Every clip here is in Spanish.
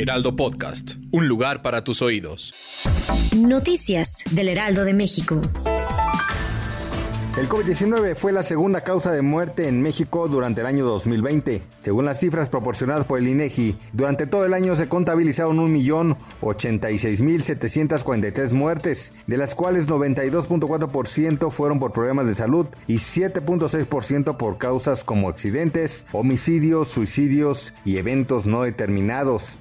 Heraldo Podcast, un lugar para tus oídos. Noticias del Heraldo de México. El COVID-19 fue la segunda causa de muerte en México durante el año 2020. Según las cifras proporcionadas por el INEGI, durante todo el año se contabilizaron 1.086.743 muertes, de las cuales 92.4% fueron por problemas de salud y 7.6% por causas como accidentes, homicidios, suicidios y eventos no determinados.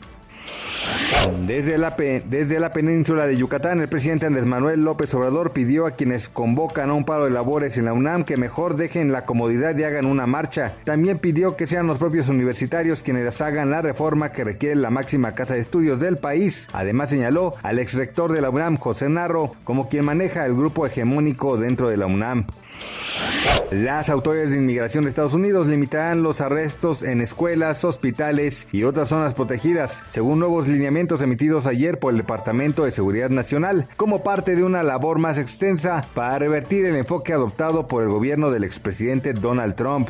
Desde la, desde la península de Yucatán, el presidente Andrés Manuel López Obrador pidió a quienes convocan a un paro de labores en la UNAM que mejor dejen la comodidad y hagan una marcha. También pidió que sean los propios universitarios quienes hagan la reforma que requiere la máxima casa de estudios del país. Además señaló al exrector de la UNAM, José Narro, como quien maneja el grupo hegemónico dentro de la UNAM. Las autoridades de inmigración de Estados Unidos limitarán los arrestos en escuelas, hospitales y otras zonas protegidas, según nuevos lineamientos emitidos ayer por el Departamento de Seguridad Nacional, como parte de una labor más extensa para revertir el enfoque adoptado por el gobierno del expresidente Donald Trump.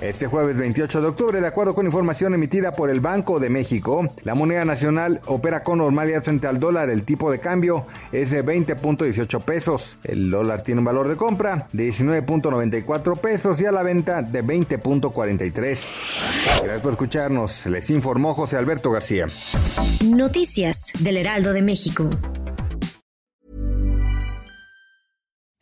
Este jueves 28 de octubre, de acuerdo con información emitida por el Banco de México, la moneda nacional opera con normalidad frente al dólar. El tipo de cambio es de 20.18 pesos. El dólar tiene un valor de compra de 19.94 pesos y a la venta de 20.43. Gracias por escucharnos. Les informó José Alberto García. Noticias del Heraldo de México.